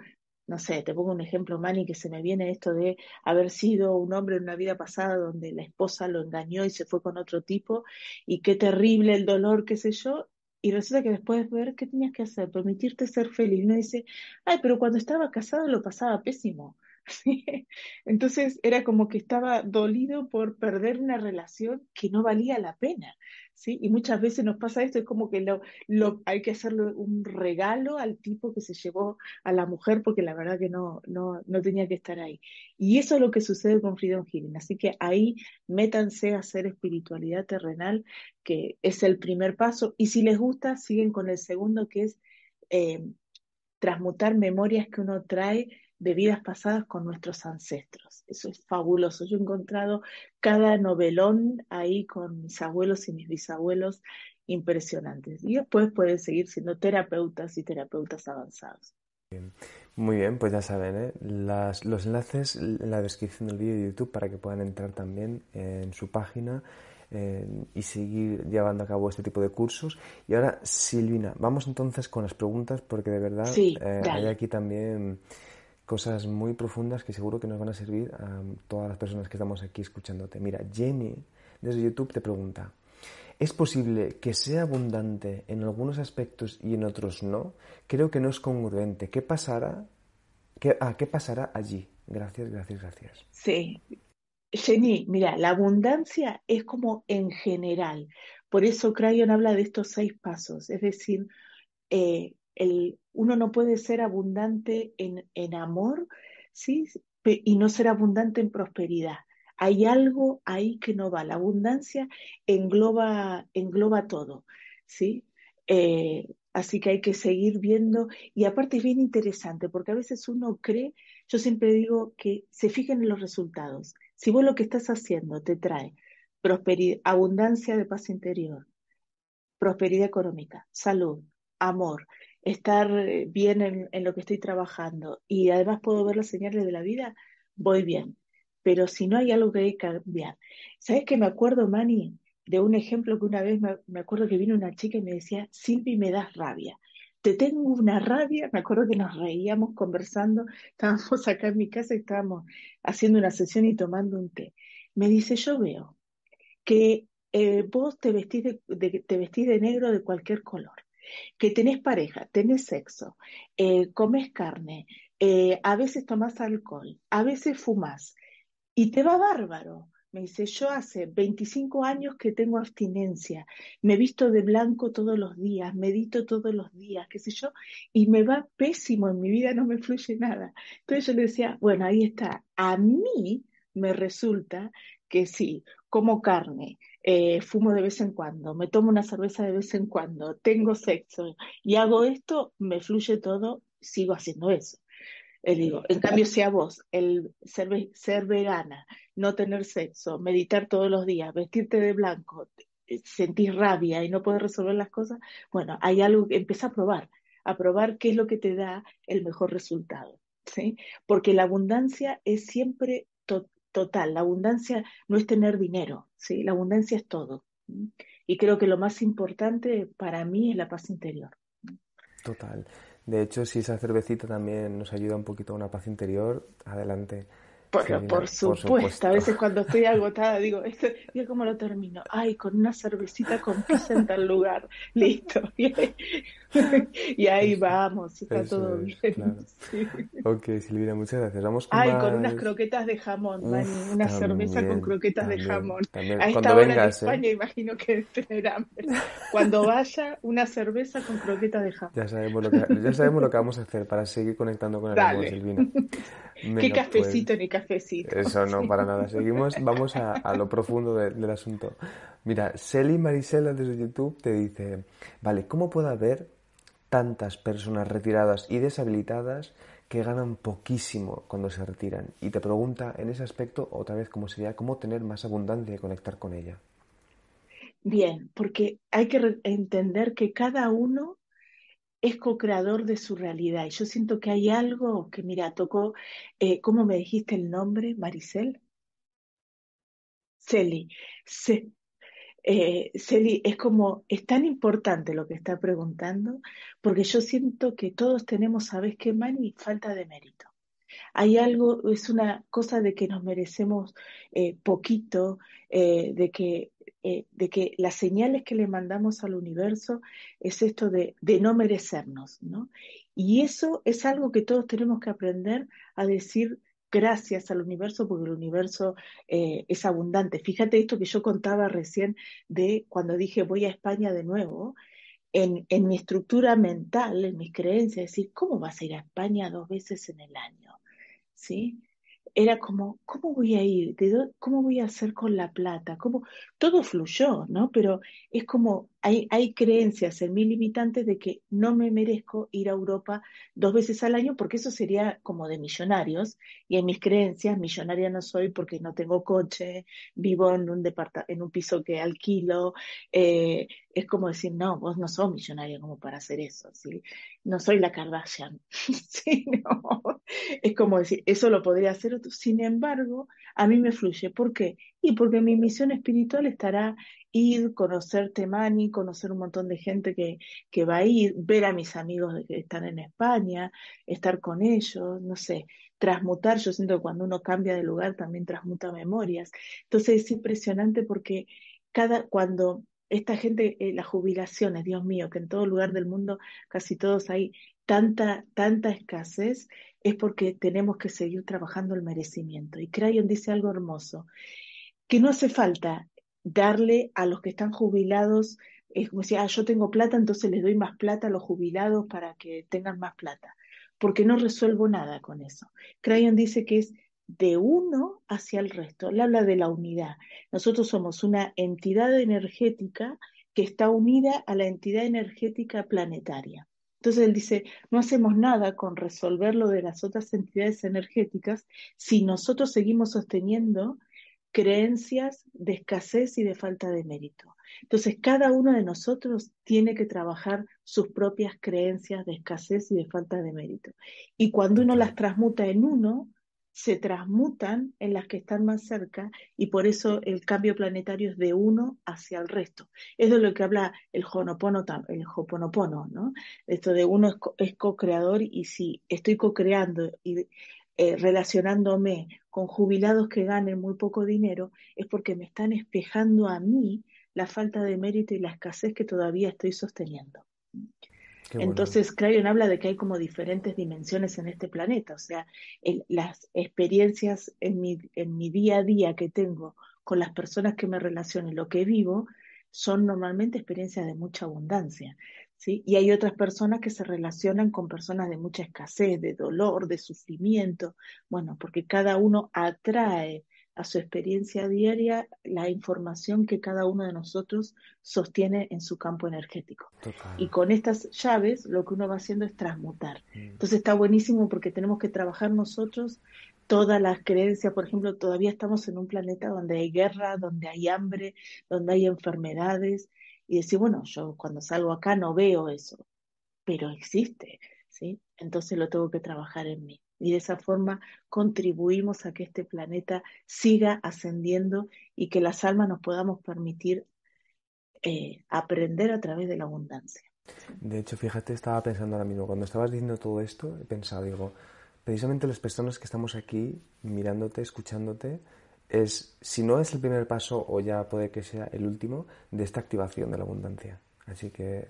no sé, te pongo un ejemplo, Manny, que se me viene esto de haber sido un hombre en una vida pasada donde la esposa lo engañó y se fue con otro tipo, y qué terrible el dolor, qué sé yo, y resulta que después de ver qué tenías que hacer, permitirte ser feliz. Uno dice, ay, pero cuando estaba casado lo pasaba pésimo. *laughs* Entonces era como que estaba dolido por perder una relación que no valía la pena. ¿sí? Y muchas veces nos pasa esto, es como que lo, hay que hacerle un regalo al tipo que se llevó a la mujer porque la verdad que no, no, no tenía que estar ahí. Y eso es lo que sucede con Freedom Healing. Así que ahí métanse a hacer espiritualidad terrenal, que es el primer paso. Y si les gusta, siguen con el segundo, que es eh, transmutar memorias que uno trae de vidas pasadas con nuestros ancestros. Eso es fabuloso. Yo he encontrado cada novelón ahí con mis abuelos y mis bisabuelos impresionantes. Y después pueden seguir siendo terapeutas y terapeutas avanzados. Muy bien, pues ya saben, ¿eh? los enlaces en la descripción del vídeo de YouTube para que puedan entrar también en su página eh, y seguir llevando a cabo este tipo de cursos. Y ahora, Silvina, vamos entonces con las preguntas porque de verdad eh, hay aquí también cosas muy profundas que seguro que nos van a servir a todas las personas que estamos aquí escuchándote. Mira, Jenny desde YouTube te pregunta, ¿es posible que sea abundante en algunos aspectos y en otros no? Creo que no es congruente. ¿Qué pasará? ¿Qué, ah, ¿qué pasará allí? Gracias, gracias, gracias. Sí. Jenny, mira, la abundancia es como en general. Por eso Crayon habla de estos seis pasos. Es decir, eh, el, uno no puede ser abundante en, amor, ¿sí? Y no ser abundante en prosperidad. Hay algo ahí que no va. La abundancia engloba, engloba todo, ¿sí? Eh, así que hay que seguir viendo. Y aparte es bien interesante, porque a veces uno cree, yo siempre digo que se fijen en los resultados. Si vos lo que estás haciendo te trae prosperidad, abundancia de paz interior, prosperidad económica, salud, amor, estar eh, bien en, lo que estoy trabajando y además puedo ver las señales de la vida, voy bien. Pero si no hay algo que hay que cambiar. ¿Sabes que me acuerdo, Mani, de un ejemplo que una vez me, acuerdo que vino una chica y me decía, Silvi, me das rabia. Te tengo una rabia, me acuerdo que nos reíamos conversando, *laughs* estábamos acá en mi casa y estábamos haciendo una sesión y tomando un té. Me dice, yo veo que eh, vos te vestís te vestís de negro de cualquier color que tenés pareja, tenés sexo, eh, comes carne, eh, a veces tomas alcohol, a veces fumas y te va bárbaro. Me dice, yo hace 25 años que tengo abstinencia, me visto de blanco todos los días, medito todos los días, qué sé yo, y me va pésimo, en mi vida no me fluye nada. Entonces yo le decía, bueno, ahí está, a mí me resulta que sí, como carne, eh, fumo de vez en cuando, me tomo una cerveza de vez en cuando, tengo sexo y hago esto, me fluye todo, sigo haciendo eso. Eh, digo, en cambio, si a vos el ser, ser vegana, no tener sexo, meditar todos los días, vestirte de blanco, sentir rabia y no poder resolver las cosas, bueno, hay algo que empieza a probar, a probar qué es lo que te da el mejor resultado. ¿sí? Porque la abundancia es siempre total, la abundancia no es tener dinero, ¿sí? La abundancia es todo. Y creo que lo más importante para mí es la paz interior. Total. De hecho, si esa cervecita también nos ayuda un poquito a una paz interior, adelante. Por, por, supuesto. a veces cuando estoy agotada digo, esto, cómo lo termino. Ay, con una cervecita con pizza en tal lugar, *laughs* listo. *laughs* Y ahí, vamos, está todo bien. *laughs* Ok, Silvina, muchas gracias. Vamos con Ay, con unas croquetas de jamón, una cerveza con croquetas de jamón. También. A esta cuando vengas, en España ¿eh? imagino que tener hambre. Cuando vaya, una cerveza con croquetas de jamón. Ya sabemos lo que, ya sabemos lo que vamos a hacer para seguir conectando con el amor, Silvina. Qué cafecito ni cafecito. Eso no, para nada. Seguimos, vamos a, lo profundo del asunto. Mira, Selly Marisela desde YouTube te dice, vale, ¿cómo puede haber tantas personas retiradas y deshabilitadas que ganan poquísimo cuando se retiran? Y te pregunta en ese aspecto otra vez cómo sería, cómo tener más abundancia y conectar con ella. Bien, porque hay que entender que cada uno es co-creador de su realidad. Y yo siento que hay algo que, mira, tocó, eh, ¿cómo me dijiste el nombre, Maricel? Celi. Eh, Celi, es como, es tan importante lo que está preguntando, porque yo siento que todos tenemos, ¿sabes qué, Mani? Falta de mérito. Hay algo, es una cosa de que nos merecemos eh, poquito, de que eh, de que las señales que le mandamos al universo es esto de, no merecernos, ¿no? Y eso es algo que todos tenemos que aprender a decir gracias al universo, porque el universo eh, es abundante. Fíjate esto que yo contaba recién de cuando dije voy a España de nuevo, en, en mi estructura mental, en mis creencias, decir, ¿cómo vas a ir a España dos veces en el año? ¿Sí? Era como, ¿cómo voy a ir? ¿Cómo voy a hacer con la plata? ¿Cómo? Todo fluyó, ¿no? Pero es como, hay, hay creencias en mí limitantes de que no me merezco ir a Europa dos veces al año porque eso sería como de millonarios. Y en mis creencias, millonaria no soy porque no tengo coche, vivo en un, en un piso que alquilo. Eh, es como decir, no, vos no sos millonaria como para hacer eso, ¿sí? No soy la Kardashian, *laughs* ¿sí? *laughs* No. Es como decir, eso lo podría hacer Sin embargo, a mí me fluye. ¿Por qué? Y porque mi misión espiritual estará ir, conocer Temani, conocer un montón de gente que, que va a ir, ver a mis amigos que están en España, estar con ellos, no sé, transmutar. Yo siento que cuando uno cambia de lugar también transmuta memorias. Entonces es impresionante porque cada, cuando esta gente, eh, las jubilaciones, Dios mío, que en todo lugar del mundo casi todos hay tanta, tanta escasez, es porque tenemos que seguir trabajando el merecimiento. Y Crayon dice algo hermoso, que no hace falta darle a los que están jubilados, es como si, ah, yo tengo plata, entonces les doy más plata a los jubilados para que tengan más plata, porque no resuelvo nada con eso. Crayon dice que es de uno hacia el resto. Él habla de la unidad. Nosotros somos una entidad energética que está unida a la entidad energética planetaria. Entonces él dice, no hacemos nada con resolver lo de las otras entidades energéticas si nosotros seguimos sosteniendo creencias de escasez y de falta de mérito. Entonces, cada uno de nosotros tiene que trabajar sus propias creencias de escasez y de falta de mérito. Y cuando uno las transmuta en uno, se transmutan en las que están más cerca y por eso el cambio planetario es de uno hacia el resto. Es de lo que habla el Honopono, el Hoponopono, ¿no? Esto de uno es co-creador y si estoy co-creando y eh, relacionándome con jubilados que ganen muy poco dinero, es porque me están espejando a mí la falta de mérito y la escasez que todavía estoy sosteniendo. Entonces, Crayon habla de que hay como diferentes dimensiones en este planeta, o sea, las experiencias en mi, en mi día a día que tengo con las personas que me relaciono lo que vivo, son normalmente experiencias de mucha abundancia. ¿sí? Y hay otras personas que se relacionan con personas de mucha escasez, de dolor, de sufrimiento, bueno, porque cada uno atrae a su experiencia diaria la información que cada uno de nosotros sostiene en su campo energético. Y con estas llaves lo que uno va haciendo es transmutar. Mm. Entonces está buenísimo porque tenemos que trabajar nosotros todas las creencias, por ejemplo, todavía estamos en un planeta donde hay guerra, donde hay hambre, donde hay enfermedades, y decir, bueno, yo cuando salgo acá no veo eso, pero existe, ¿sí? Entonces lo tengo que trabajar en mí. Y de esa forma contribuimos a que este planeta siga ascendiendo y que las almas nos podamos permitir eh, aprender a través de la abundancia. De hecho, fíjate, estaba pensando ahora mismo, cuando estabas diciendo todo esto, he pensado, digo, precisamente las personas que estamos aquí mirándote, escuchándote, es, si no es el primer paso o ya puede que sea el último, de esta activación de la abundancia. Así que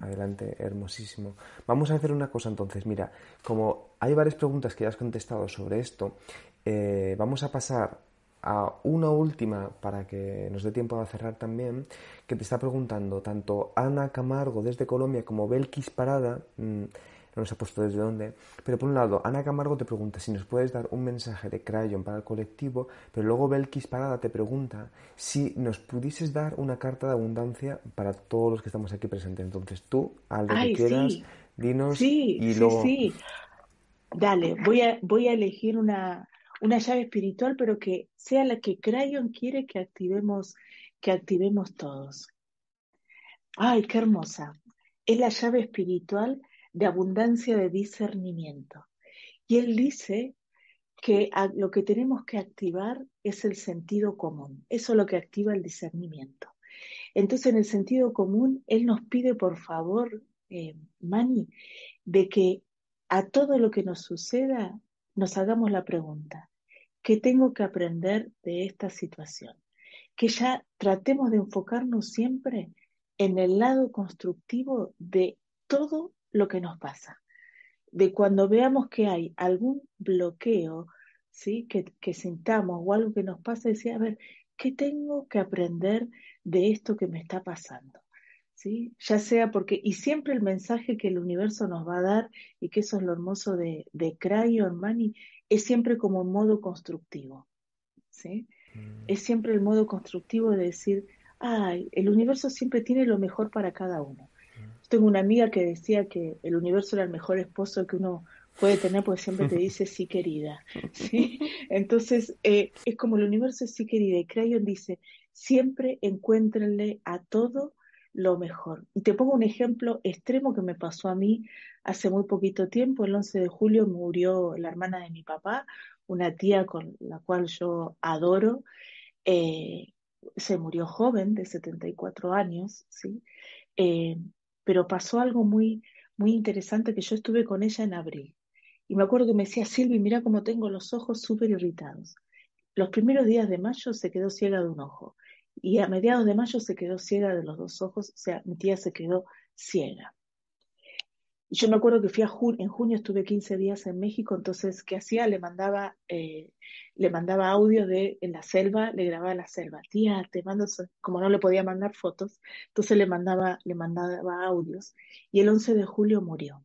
adelante, hermosísimo. Vamos a hacer una cosa entonces. Mira, como hay varias preguntas que ya has contestado sobre esto, eh, vamos a pasar a una última para que nos dé tiempo a cerrar también, que te está preguntando tanto Ana Camargo desde Colombia como Belkis Parada. Mm, no nos ha puesto desde dónde. Pero por un lado, Ana Camargo te pregunta si nos puedes dar un mensaje de Crayon para el colectivo, pero luego Belkis Parada te pregunta si nos pudieses dar una carta de abundancia para todos los que estamos aquí presentes. Entonces tú, al que quieras, dinos sí, y luego... Sí, sí. Dale, voy a, voy a elegir una, una llave espiritual, pero que sea la que Crayon quiere que activemos, que activemos todos. Ay, qué hermosa. Es la llave espiritual de abundancia de discernimiento. Y él dice que lo que tenemos que activar es el sentido común. Eso es lo que activa el discernimiento. Entonces, en el sentido común, él nos pide, por favor, eh, Mani, de que a todo lo que nos suceda nos hagamos la pregunta, ¿qué tengo que aprender de esta situación? Que ya tratemos de enfocarnos siempre en el lado constructivo de todo lo que nos pasa. De cuando veamos que hay algún bloqueo, ¿sí? que, que sintamos o algo que nos pasa, decir, a ver, ¿qué tengo que aprender de esto que me está pasando? ¿Sí? Ya sea porque, y siempre el mensaje que el universo nos va a dar, y que eso es lo hermoso de, de Crayon Money, es siempre como un modo constructivo. ¿sí? Mm. Es siempre el modo constructivo de decir, ay, el universo siempre tiene lo mejor para cada uno tengo una amiga que decía que el universo era el mejor esposo que uno puede tener porque siempre te dice sí querida. *laughs* ¿sí? Entonces, eh, es como el universo es sí querida. Y Crayon dice, siempre encuéntrenle a todo lo mejor. Y te pongo un ejemplo extremo que me pasó a mí hace muy poquito tiempo. El 11 de julio murió la hermana de mi papá, una tía con la cual yo adoro. Eh, se murió joven, de 74 años, ¿sí? Eh, pero pasó algo muy, muy interesante que yo estuve con ella en abril. Y me acuerdo que me decía, Silvi, mira cómo tengo los ojos súper irritados. Los primeros días de mayo se quedó ciega de un ojo y a mediados de mayo se quedó ciega de los dos ojos, o sea, mi tía se quedó ciega yo me acuerdo que fui a en junio estuve 15 días en México, entonces, ¿qué hacía? Le mandaba, eh, le mandaba audio de en la selva, le grababa la selva. Tía, te mando, como no le podía mandar fotos, entonces le mandaba, le mandaba audios. Y el 11 de julio murió.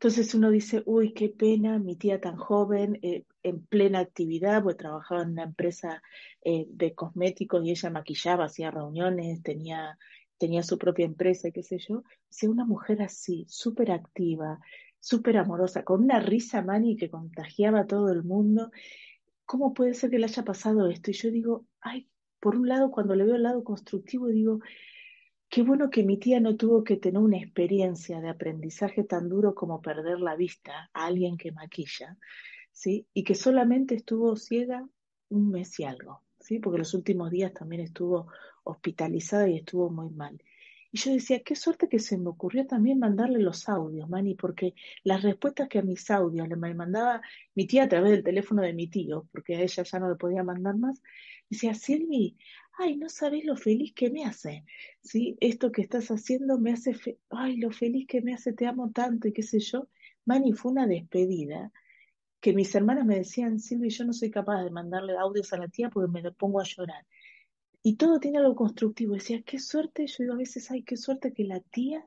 Entonces uno dice, uy, qué pena, mi tía tan joven, eh, en plena actividad, pues trabajaba en una empresa eh, de cosméticos y ella maquillaba, hacía reuniones, tenía tenía su propia empresa y qué sé yo, si una mujer así, súper activa, súper amorosa, con una risa mani que contagiaba a todo el mundo, ¿cómo puede ser que le haya pasado esto? Y yo digo, ay, por un lado, cuando le veo el lado constructivo, digo, qué bueno que mi tía no tuvo que tener una experiencia de aprendizaje tan duro como perder la vista a alguien que maquilla, ¿sí? Y que solamente estuvo ciega un mes y algo, ¿sí? Porque los últimos días también estuvo hospitalizada y estuvo muy mal. Y yo decía, qué suerte que se me ocurrió también mandarle los audios, Mani, porque las respuestas que a mis audios le mandaba mi tía a través del teléfono de mi tío, porque a ella ya no le podía mandar más, decía, Silvi, ay, no sabes lo feliz que me hace, ¿sí? Esto que estás haciendo me hace, ay, lo feliz que me hace, te amo tanto y qué sé yo. Mani, fue una despedida que mis hermanas me decían, Silvi, yo no soy capaz de mandarle audios a la tía porque me pongo a llorar. Y todo tiene algo constructivo. Decía, qué suerte, yo digo a veces, ay, qué suerte que la tía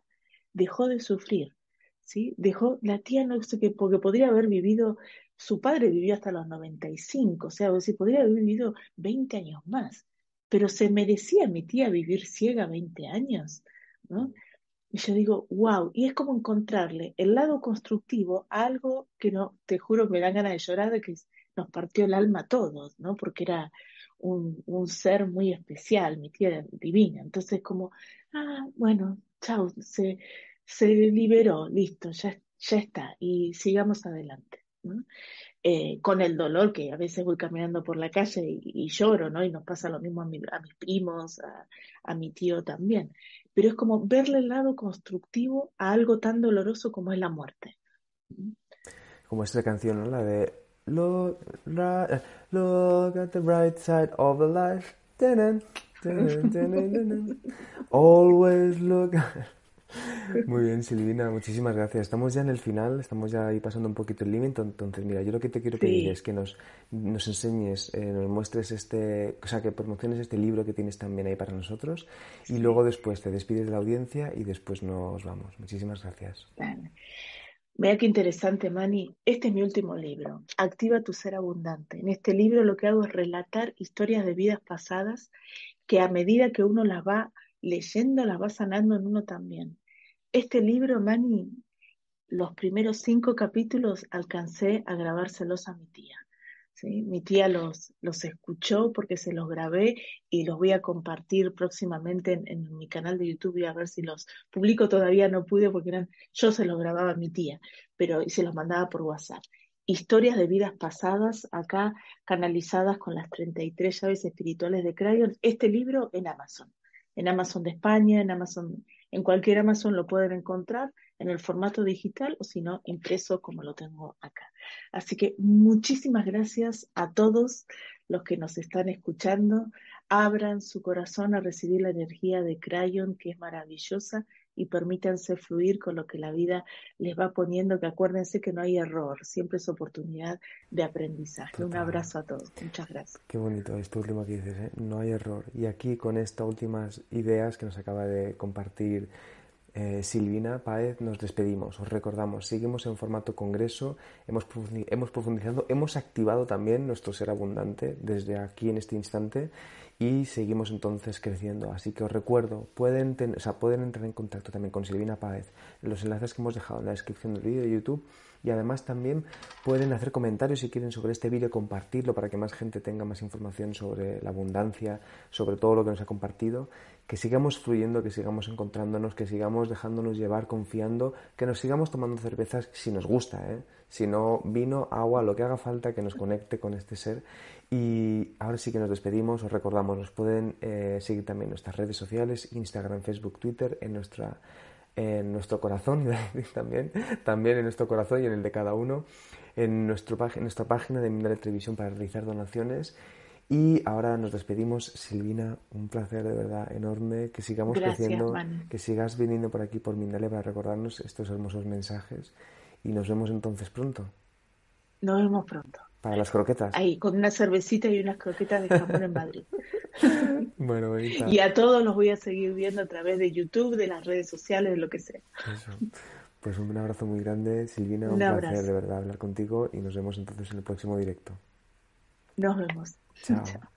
dejó de sufrir, ¿sí? Dejó, la tía no sé qué, porque podría haber vivido, su padre vivió hasta los 95, o sea, o sea, podría haber vivido 20 años más, pero se merecía mi tía vivir ciega 20 años, ¿no? Y yo digo, wow, y es como encontrarle el lado constructivo a algo que no, te juro, me da ganas de llorar de que nos partió el alma a todos, ¿no? Porque era un, ser muy especial, mi tía divina. Entonces, como, ah, bueno, chao, se, se liberó, listo, ya, ya está, y sigamos adelante. Eh, con el dolor que a veces voy caminando por la calle y, lloro, ¿no? Y nos pasa lo mismo a, mis primos, a, mi tío también. Pero es como verle el lado constructivo a algo tan doloroso como es la muerte. Como esta canción, ¿no? La de Look, look at the bright side of the life. *laughs* Always look. Muy bien, Silvina, muchísimas gracias. Estamos ya en el final, estamos ya ahí pasando un poquito el límite. Entonces, mira, yo lo que te quiero pedir es que nos, nos enseñes, eh, nos muestres este, o sea, que promociones este libro que tienes también ahí para nosotros y luego después te despides de la audiencia y después nos vamos. Muchísimas gracias. Vea qué interesante, Mani. Este es mi último libro, Activa tu ser abundante. En este libro lo que hago es relatar historias de vidas pasadas que a medida que uno las va leyendo, las va sanando en uno también. Este libro, Mani, los primeros cinco capítulos alcancé a grabárselos a mi tía. Mi tía los, los escuchó porque se los grabé y los voy a compartir próximamente en, mi canal de YouTube y a ver si los publico. Todavía no pude porque eran, yo se los grababa a mi tía, pero y se los mandaba por WhatsApp. Historias de vidas pasadas, acá canalizadas con las 33 llaves espirituales de Crayon. Este libro en Amazon, en Amazon de España, en Amazon, en cualquier Amazon lo pueden encontrar en el formato digital o si no, impreso como lo tengo acá. Así que muchísimas gracias a todos los que nos están escuchando. Abran su corazón a recibir la energía de Crayon, que es maravillosa, y permítanse fluir con lo que la vida les va poniendo, que acuérdense que no hay error, siempre es oportunidad de aprendizaje. Un abrazo a todos. Muchas gracias. Qué bonito esto último que dices, ¿eh? no hay error. Y aquí con estas últimas ideas que nos acaba de compartir eh, Silvina Páez, nos despedimos. Os recordamos, seguimos en formato congreso, hemos, hemos profundizado, hemos activado también nuestro ser abundante desde aquí en este instante y seguimos entonces creciendo. Así que os recuerdo, pueden, o sea, pueden entrar en contacto también con Silvina Páez los enlaces que hemos dejado en la descripción del vídeo de YouTube y además también pueden hacer comentarios si quieren sobre este vídeo, compartirlo para que más gente tenga más información sobre la abundancia, sobre todo lo que nos ha compartido, que sigamos fluyendo, que sigamos encontrándonos, que sigamos dejándonos llevar, confiando, que nos sigamos tomando cervezas si nos gusta, ¿eh? si no vino, agua, lo que haga falta que nos conecte con este ser. Y ahora sí que nos despedimos, os recordamos, nos pueden eh, seguir también en nuestras redes sociales, Instagram, Facebook, Twitter, en nuestra en nuestro corazón, *laughs* también, también en nuestro corazón y en el de cada uno, en, nuestro, nuestra página de Mindale Televisión para realizar donaciones. Y ahora nos despedimos, Silvina, un placer de verdad enorme, que sigamos creciendo, que sigas viniendo por aquí por Mindale para recordarnos estos hermosos mensajes y nos vemos entonces pronto. Nos vemos pronto. Para las croquetas. Ahí, con una cervecita y unas croquetas de jamón en Madrid. *laughs* bueno, bonita. Y a todos los voy a seguir viendo a través de YouTube, de las redes sociales, de lo que sea. Eso. Pues un abrazo muy grande, Silvina. Un, un placer de verdad hablar contigo y nos vemos entonces en el próximo directo. Nos vemos. Chao.